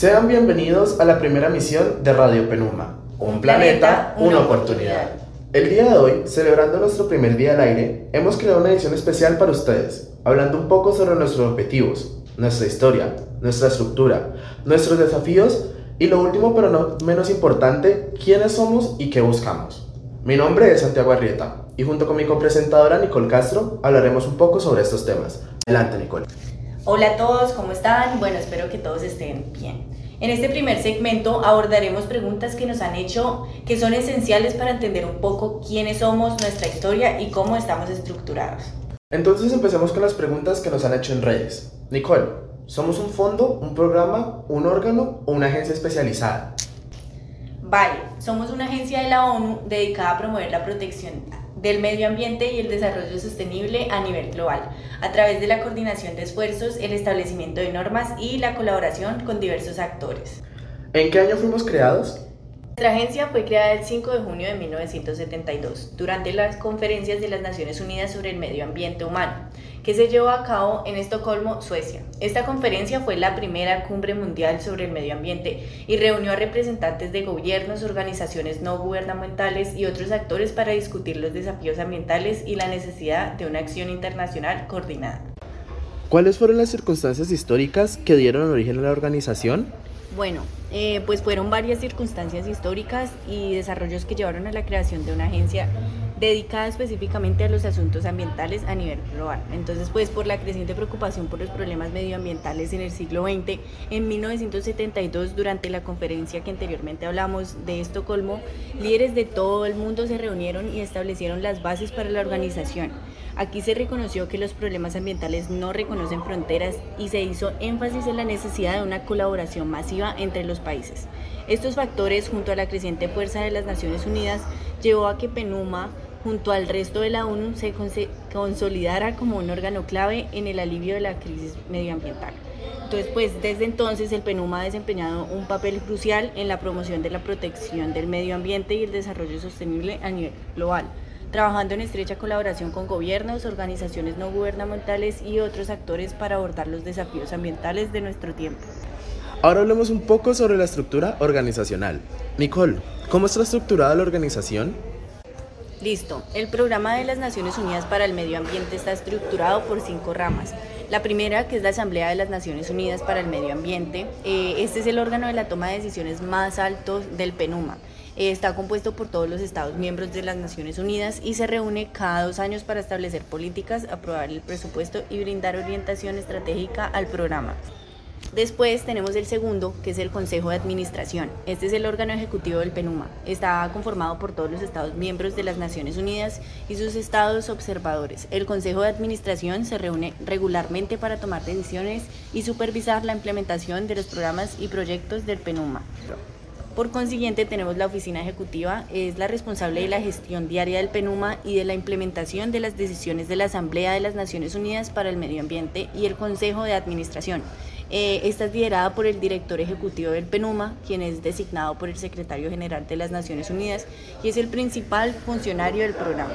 Sean bienvenidos a la primera misión de Radio Penuma. Un planeta, una oportunidad. El día de hoy, celebrando nuestro primer día al aire, hemos creado una edición especial para ustedes, hablando un poco sobre nuestros objetivos, nuestra historia, nuestra estructura, nuestros desafíos y lo último pero no menos importante, quiénes somos y qué buscamos. Mi nombre es Santiago Arrieta y junto con mi copresentadora Nicole Castro hablaremos un poco sobre estos temas. Adelante Nicole. Hola a todos, ¿cómo están? Bueno, espero que todos estén bien. En este primer segmento abordaremos preguntas que nos han hecho que son esenciales para entender un poco quiénes somos, nuestra historia y cómo estamos estructurados. Entonces empecemos con las preguntas que nos han hecho en redes. Nicole, ¿somos un fondo, un programa, un órgano o una agencia especializada? Vale, somos una agencia de la ONU dedicada a promover la protección del medio ambiente y el desarrollo sostenible a nivel global, a través de la coordinación de esfuerzos, el establecimiento de normas y la colaboración con diversos actores. ¿En qué año fuimos creados? Nuestra agencia fue creada el 5 de junio de 1972, durante las conferencias de las Naciones Unidas sobre el Medio Ambiente Humano, que se llevó a cabo en Estocolmo, Suecia. Esta conferencia fue la primera cumbre mundial sobre el medio ambiente y reunió a representantes de gobiernos, organizaciones no gubernamentales y otros actores para discutir los desafíos ambientales y la necesidad de una acción internacional coordinada. ¿Cuáles fueron las circunstancias históricas que dieron origen a la organización? Bueno, eh, pues fueron varias circunstancias históricas y desarrollos que llevaron a la creación de una agencia dedicada específicamente a los asuntos ambientales a nivel global. Entonces, pues por la creciente preocupación por los problemas medioambientales en el siglo XX, en 1972, durante la conferencia que anteriormente hablamos de Estocolmo, líderes de todo el mundo se reunieron y establecieron las bases para la organización. Aquí se reconoció que los problemas ambientales no reconocen fronteras y se hizo énfasis en la necesidad de una colaboración masiva entre los países. Estos factores, junto a la creciente fuerza de las Naciones Unidas, llevó a que PENUMA junto al resto de la ONU, se consolidara como un órgano clave en el alivio de la crisis medioambiental. Entonces, pues desde entonces el PENUMA ha desempeñado un papel crucial en la promoción de la protección del medio ambiente y el desarrollo sostenible a nivel global, trabajando en estrecha colaboración con gobiernos, organizaciones no gubernamentales y otros actores para abordar los desafíos ambientales de nuestro tiempo. Ahora hablemos un poco sobre la estructura organizacional. Nicole, ¿cómo está estructurada la organización? Listo. El programa de las Naciones Unidas para el Medio Ambiente está estructurado por cinco ramas. La primera, que es la Asamblea de las Naciones Unidas para el Medio Ambiente. Eh, este es el órgano de la toma de decisiones más alto del PENUMA. Eh, está compuesto por todos los Estados miembros de las Naciones Unidas y se reúne cada dos años para establecer políticas, aprobar el presupuesto y brindar orientación estratégica al programa. Después tenemos el segundo, que es el Consejo de Administración. Este es el órgano ejecutivo del PENUMA. Está conformado por todos los Estados miembros de las Naciones Unidas y sus estados observadores. El Consejo de Administración se reúne regularmente para tomar decisiones y supervisar la implementación de los programas y proyectos del PENUMA. Por consiguiente, tenemos la oficina ejecutiva, es la responsable de la gestión diaria del PENUMA y de la implementación de las decisiones de la Asamblea de las Naciones Unidas para el Medio Ambiente y el Consejo de Administración. Eh, esta es liderada por el director ejecutivo del PENUMA, quien es designado por el secretario general de las Naciones Unidas y es el principal funcionario del programa.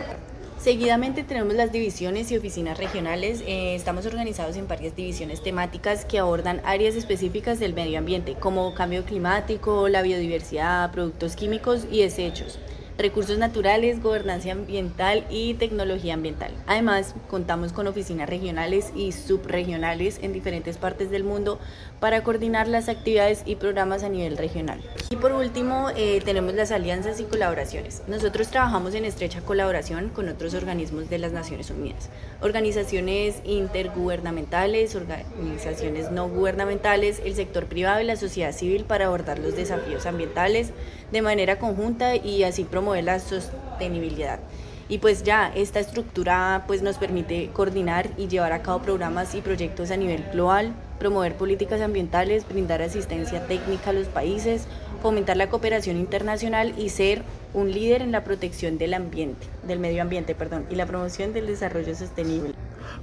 Seguidamente tenemos las divisiones y oficinas regionales. Eh, estamos organizados en varias divisiones temáticas que abordan áreas específicas del medio ambiente, como cambio climático, la biodiversidad, productos químicos y desechos recursos naturales, gobernanza ambiental y tecnología ambiental. Además, contamos con oficinas regionales y subregionales en diferentes partes del mundo para coordinar las actividades y programas a nivel regional. Y por último, eh, tenemos las alianzas y colaboraciones. Nosotros trabajamos en estrecha colaboración con otros organismos de las Naciones Unidas, organizaciones intergubernamentales, organizaciones no gubernamentales, el sector privado y la sociedad civil para abordar los desafíos ambientales de manera conjunta y así promover la sostenibilidad y pues ya esta estructura pues nos permite coordinar y llevar a cabo programas y proyectos a nivel global, promover políticas ambientales, brindar asistencia técnica a los países, fomentar la cooperación internacional y ser un líder en la protección del ambiente, del medio ambiente, perdón, y la promoción del desarrollo sostenible.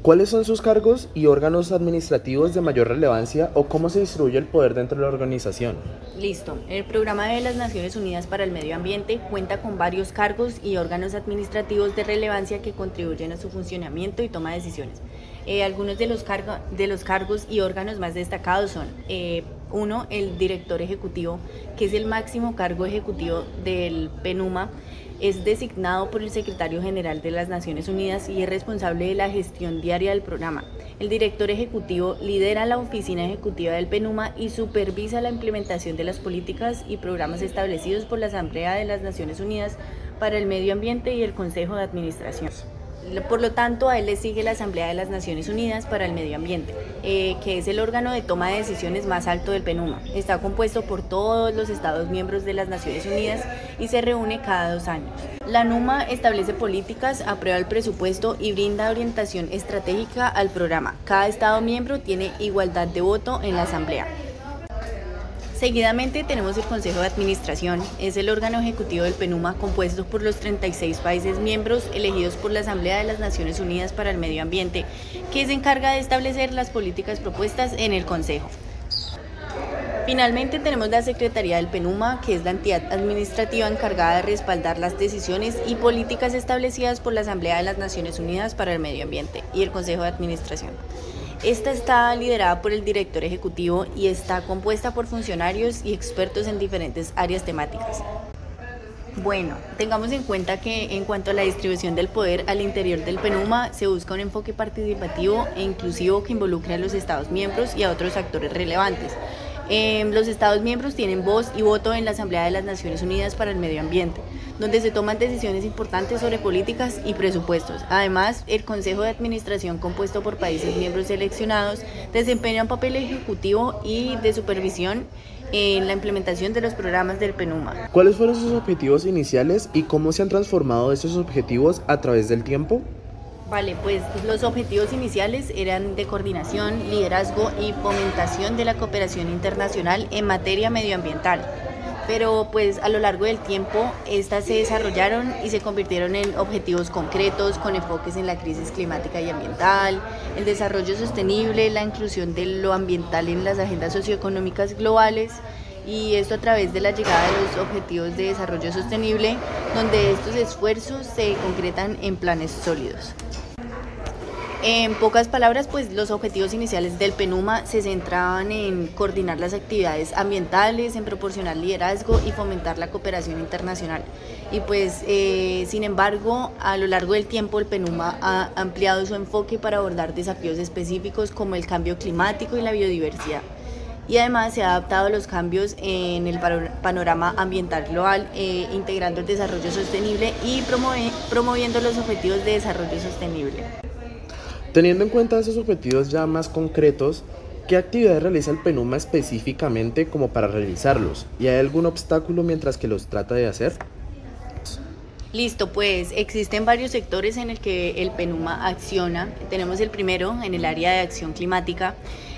¿Cuáles son sus cargos y órganos administrativos de mayor relevancia o cómo se distribuye el poder dentro de la organización? Listo. El programa de las Naciones Unidas para el Medio Ambiente cuenta con varios cargos y órganos administrativos de relevancia que contribuyen a su funcionamiento y toma de decisiones. Eh, algunos de los, de los cargos y órganos más destacados son eh, Uno, el director ejecutivo, que es el máximo cargo ejecutivo del PENUMA, es designado por el secretario general de las Naciones Unidas y es responsable de la gestión diaria del programa. El director ejecutivo lidera la oficina ejecutiva del PENUMA y supervisa la implementación de las políticas y programas establecidos por la Asamblea de las Naciones Unidas para el Medio Ambiente y el Consejo de Administración. Por lo tanto, a él le sigue la Asamblea de las Naciones Unidas para el Medio Ambiente, eh, que es el órgano de toma de decisiones más alto del PENUMA. Está compuesto por todos los Estados miembros de las Naciones Unidas y se reúne cada dos años. La NUMA establece políticas, aprueba el presupuesto y brinda orientación estratégica al programa. Cada Estado miembro tiene igualdad de voto en la Asamblea. Seguidamente tenemos el Consejo de Administración, es el órgano ejecutivo del PENUMA compuesto por los 36 países miembros elegidos por la Asamblea de las Naciones Unidas para el Medio Ambiente, que se encarga de establecer las políticas propuestas en el Consejo. Finalmente tenemos la Secretaría del PENUMA, que es la entidad administrativa encargada de respaldar las decisiones y políticas establecidas por la Asamblea de las Naciones Unidas para el Medio Ambiente y el Consejo de Administración. Esta está liderada por el director ejecutivo y está compuesta por funcionarios y expertos en diferentes áreas temáticas. Bueno, tengamos en cuenta que en cuanto a la distribución del poder al interior del PENUMA, se busca un enfoque participativo e inclusivo que involucre a los Estados miembros y a otros actores relevantes. Eh, los Estados miembros tienen voz y voto en la Asamblea de las Naciones Unidas para el Medio Ambiente donde se toman decisiones importantes sobre políticas y presupuestos. Además, el Consejo de Administración, compuesto por países miembros seleccionados, desempeña un papel ejecutivo y de supervisión en la implementación de los programas del PENUMA. ¿Cuáles fueron sus objetivos iniciales y cómo se han transformado esos objetivos a través del tiempo? Vale, pues los objetivos iniciales eran de coordinación, liderazgo y fomentación de la cooperación internacional en materia medioambiental pero pues a lo largo del tiempo estas se desarrollaron y se convirtieron en objetivos concretos con enfoques en la crisis climática y ambiental, el desarrollo sostenible, la inclusión de lo ambiental en las agendas socioeconómicas globales y esto a través de la llegada de los objetivos de desarrollo sostenible, donde estos esfuerzos se concretan en planes sólidos. En pocas palabras, pues los objetivos iniciales del PENUMA se centraban en coordinar las actividades ambientales, en proporcionar liderazgo y fomentar la cooperación internacional. Y pues, eh, sin embargo, a lo largo del tiempo el PENUMA ha ampliado su enfoque para abordar desafíos específicos como el cambio climático y la biodiversidad. Y además se ha adaptado a los cambios en el panorama ambiental global, eh, integrando el desarrollo sostenible y promoviendo los objetivos de desarrollo sostenible. Teniendo en cuenta esos objetivos ya más concretos, ¿qué actividades realiza el PENUMA específicamente como para realizarlos? ¿Y hay algún obstáculo mientras que los trata de hacer? Listo, pues existen varios sectores en el que el PENUMA acciona. Tenemos el primero en el área de acción climática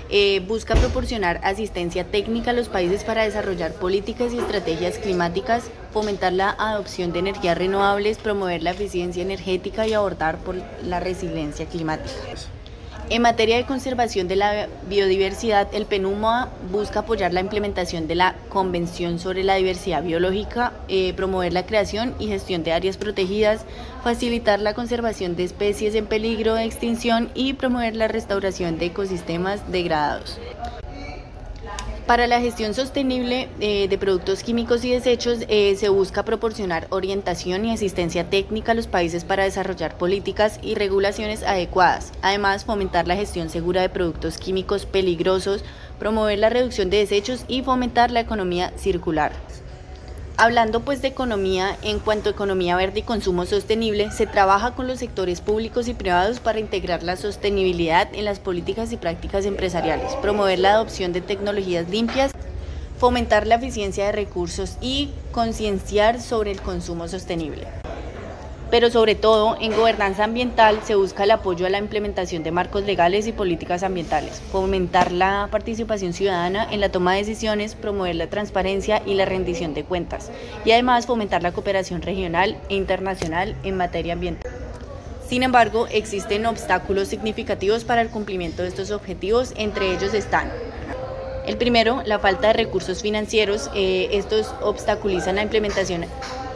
eh, busca proporcionar asistencia técnica a los países para desarrollar políticas y estrategias climáticas, fomentar la adopción de energías renovables, promover la eficiencia energética y abordar por la resiliencia climática. En materia de conservación de la biodiversidad, el PENUMA busca apoyar la implementación de la Convención sobre la Diversidad Biológica, eh, promover la creación y gestión de áreas protegidas, facilitar la conservación de especies en peligro de extinción y promover la restauración de ecosistemas degradados. Para la gestión sostenible eh, de productos químicos y desechos eh, se busca proporcionar orientación y asistencia técnica a los países para desarrollar políticas y regulaciones adecuadas. Además, fomentar la gestión segura de productos químicos peligrosos, promover la reducción de desechos y fomentar la economía circular. Hablando pues de economía, en cuanto a economía verde y consumo sostenible, se trabaja con los sectores públicos y privados para integrar la sostenibilidad en las políticas y prácticas empresariales, promover la adopción de tecnologías limpias, fomentar la eficiencia de recursos y concienciar sobre el consumo sostenible pero sobre todo en gobernanza ambiental se busca el apoyo a la implementación de marcos legales y políticas ambientales, fomentar la participación ciudadana en la toma de decisiones, promover la transparencia y la rendición de cuentas, y además fomentar la cooperación regional e internacional en materia ambiental. Sin embargo, existen obstáculos significativos para el cumplimiento de estos objetivos, entre ellos están el primero, la falta de recursos financieros. Eh, estos obstaculizan la implementación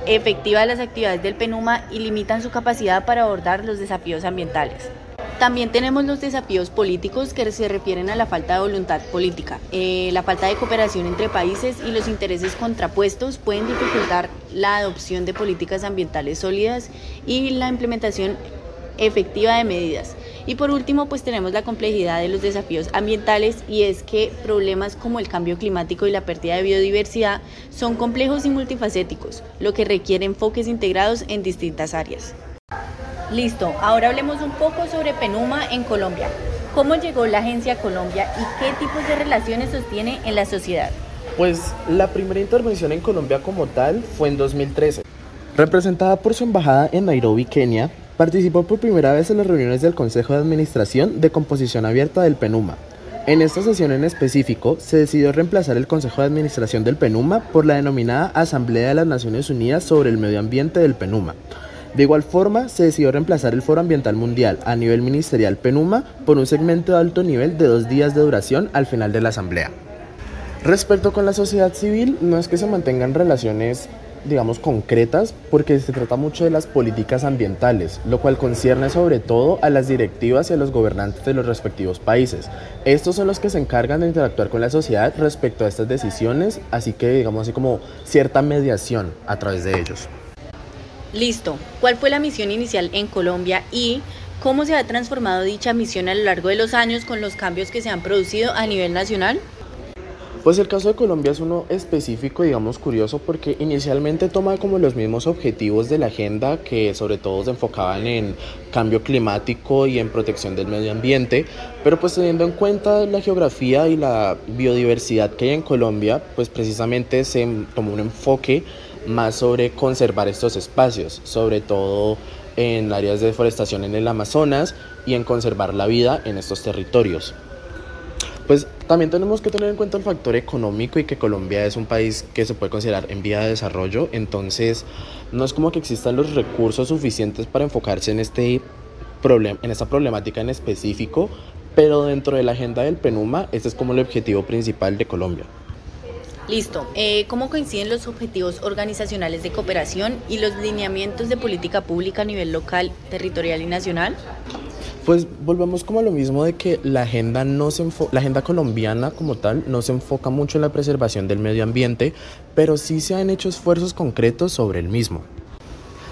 efectiva de las actividades del PENUMA y limitan su capacidad para abordar los desafíos ambientales. También tenemos los desafíos políticos que se refieren a la falta de voluntad política. Eh, la falta de cooperación entre países y los intereses contrapuestos pueden dificultar la adopción de políticas ambientales sólidas y la implementación efectiva de medidas. Y por último, pues tenemos la complejidad de los desafíos ambientales y es que problemas como el cambio climático y la pérdida de biodiversidad son complejos y multifacéticos, lo que requiere enfoques integrados en distintas áreas. Listo, ahora hablemos un poco sobre Penuma en Colombia. ¿Cómo llegó la agencia a Colombia y qué tipos de relaciones sostiene en la sociedad? Pues la primera intervención en Colombia como tal fue en 2013. Representada por su embajada en Nairobi, Kenia, participó por primera vez en las reuniones del Consejo de Administración de Composición Abierta del PENUMA. En esta sesión en específico, se decidió reemplazar el Consejo de Administración del PENUMA por la denominada Asamblea de las Naciones Unidas sobre el Medio Ambiente del PENUMA, de igual forma, se decidió reemplazar el Foro Ambiental Mundial a nivel ministerial PENUMA por un segmento de alto nivel de dos días de duración al final de la asamblea. Respecto con la sociedad civil, no es que se mantengan relaciones digamos, concretas, porque se trata mucho de las políticas ambientales, lo cual concierne sobre todo a las directivas y a los gobernantes de los respectivos países. Estos son los que se encargan de interactuar con la sociedad respecto a estas decisiones, así que digamos así como cierta mediación a través de ellos. Listo. ¿Cuál fue la misión inicial en Colombia y cómo se ha transformado dicha misión a lo largo de los años con los cambios que se han producido a nivel nacional? Pues el caso de Colombia es uno específico, digamos curioso, porque inicialmente toma como los mismos objetivos de la agenda que sobre todo se enfocaban en cambio climático y en protección del medio ambiente, pero pues teniendo en cuenta la geografía y la biodiversidad que hay en Colombia, pues precisamente se tomó un enfoque más sobre conservar estos espacios, sobre todo en áreas de deforestación en el Amazonas y en conservar la vida en estos territorios. Pues también tenemos que tener en cuenta el factor económico y que Colombia es un país que se puede considerar en vía de desarrollo, entonces no es como que existan los recursos suficientes para enfocarse en, este en esta problemática en específico, pero dentro de la agenda del PENUMA, este es como el objetivo principal de Colombia. Listo. Eh, ¿Cómo coinciden los objetivos organizacionales de cooperación y los lineamientos de política pública a nivel local, territorial y nacional? Pues volvemos como a lo mismo de que la agenda, no se la agenda colombiana como tal no se enfoca mucho en la preservación del medio ambiente, pero sí se han hecho esfuerzos concretos sobre el mismo.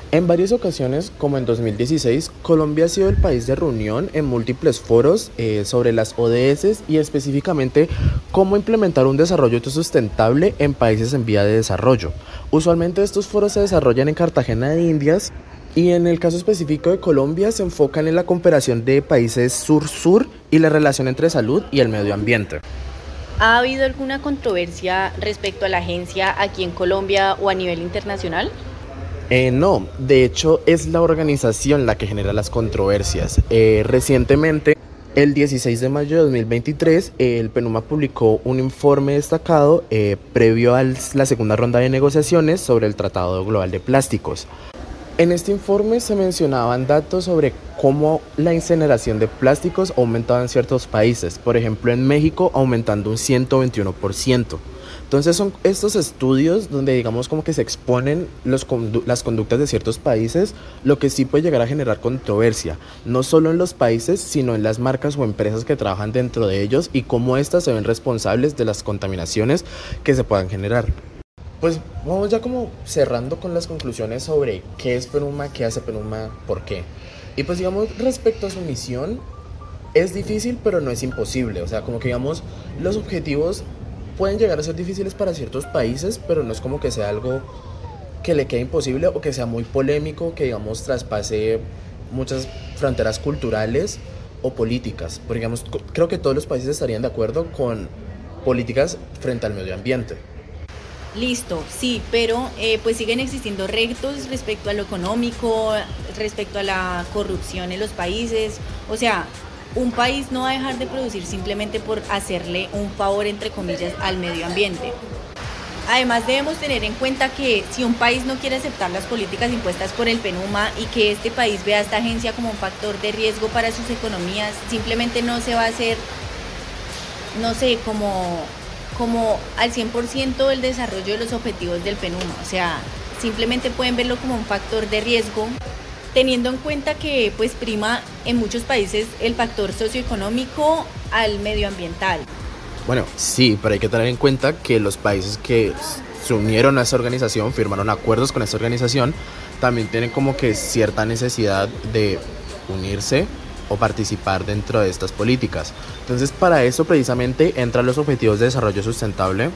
En varias ocasiones, como en 2016, Colombia ha sido el país de reunión en múltiples foros eh, sobre las ODS y específicamente cómo implementar un desarrollo sustentable en países en vía de desarrollo. Usualmente estos foros se desarrollan en Cartagena de Indias y en el caso específico de Colombia se enfocan en la cooperación de países sur-sur y la relación entre salud y el medio ambiente. ¿Ha habido alguna controversia respecto a la agencia aquí en Colombia o a nivel internacional? Eh, no, de hecho es la organización la que genera las controversias. Eh, recientemente, el 16 de mayo de 2023, el PENUMA publicó un informe destacado eh, previo a la segunda ronda de negociaciones sobre el Tratado Global de Plásticos. En este informe se mencionaban datos sobre cómo la incineración de plásticos ha aumentado en ciertos países, por ejemplo en México aumentando un 121%. Entonces son estos estudios donde digamos como que se exponen las conductas de ciertos países, lo que sí puede llegar a generar controversia, no solo en los países, sino en las marcas o empresas que trabajan dentro de ellos y cómo éstas se ven responsables de las contaminaciones que se puedan generar. Pues vamos ya como cerrando con las conclusiones sobre qué es Penuma, qué hace Penuma, por qué. Y pues digamos respecto a su misión, es difícil pero no es imposible. O sea, como que digamos los objetivos pueden llegar a ser difíciles para ciertos países, pero no es como que sea algo que le quede imposible o que sea muy polémico, que digamos traspase muchas fronteras culturales o políticas. Porque digamos, creo que todos los países estarían de acuerdo con políticas frente al medio ambiente. Listo, sí, pero eh, pues siguen existiendo retos respecto a lo económico, respecto a la corrupción en los países. O sea, un país no va a dejar de producir simplemente por hacerle un favor, entre comillas, al medio ambiente. Además debemos tener en cuenta que si un país no quiere aceptar las políticas impuestas por el PENUMA y que este país vea a esta agencia como un factor de riesgo para sus economías, simplemente no se va a hacer, no sé, como, como al 100% el desarrollo de los objetivos del PENUMA. O sea, simplemente pueden verlo como un factor de riesgo teniendo en cuenta que pues prima en muchos países el factor socioeconómico al medioambiental. Bueno, sí, pero hay que tener en cuenta que los países que se unieron a esta organización, firmaron acuerdos con esta organización, también tienen como que cierta necesidad de unirse o participar dentro de estas políticas. Entonces, para eso precisamente entran los objetivos de desarrollo sustentable,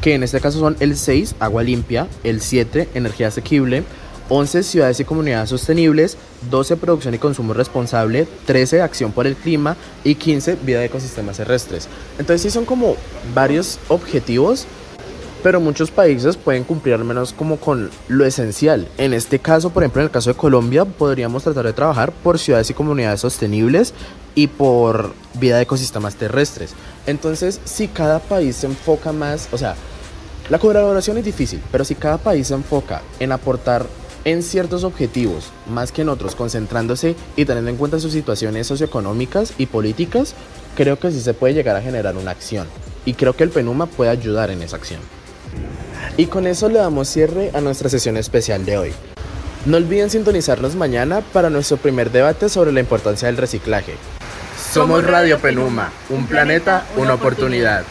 que en este caso son el 6, agua limpia, el 7, energía asequible, 11 ciudades y comunidades sostenibles, 12 producción y consumo responsable, 13 acción por el clima y 15 vida de ecosistemas terrestres. Entonces sí son como varios objetivos, pero muchos países pueden cumplir al menos como con lo esencial. En este caso, por ejemplo, en el caso de Colombia, podríamos tratar de trabajar por ciudades y comunidades sostenibles y por vida de ecosistemas terrestres. Entonces, si cada país se enfoca más, o sea, la colaboración es difícil, pero si cada país se enfoca en aportar en ciertos objetivos más que en otros, concentrándose y teniendo en cuenta sus situaciones socioeconómicas y políticas, creo que sí se puede llegar a generar una acción. Y creo que el PENUMA puede ayudar en esa acción. Y con eso le damos cierre a nuestra sesión especial de hoy. No olviden sintonizarnos mañana para nuestro primer debate sobre la importancia del reciclaje. Somos Radio Penuma, un planeta, una oportunidad.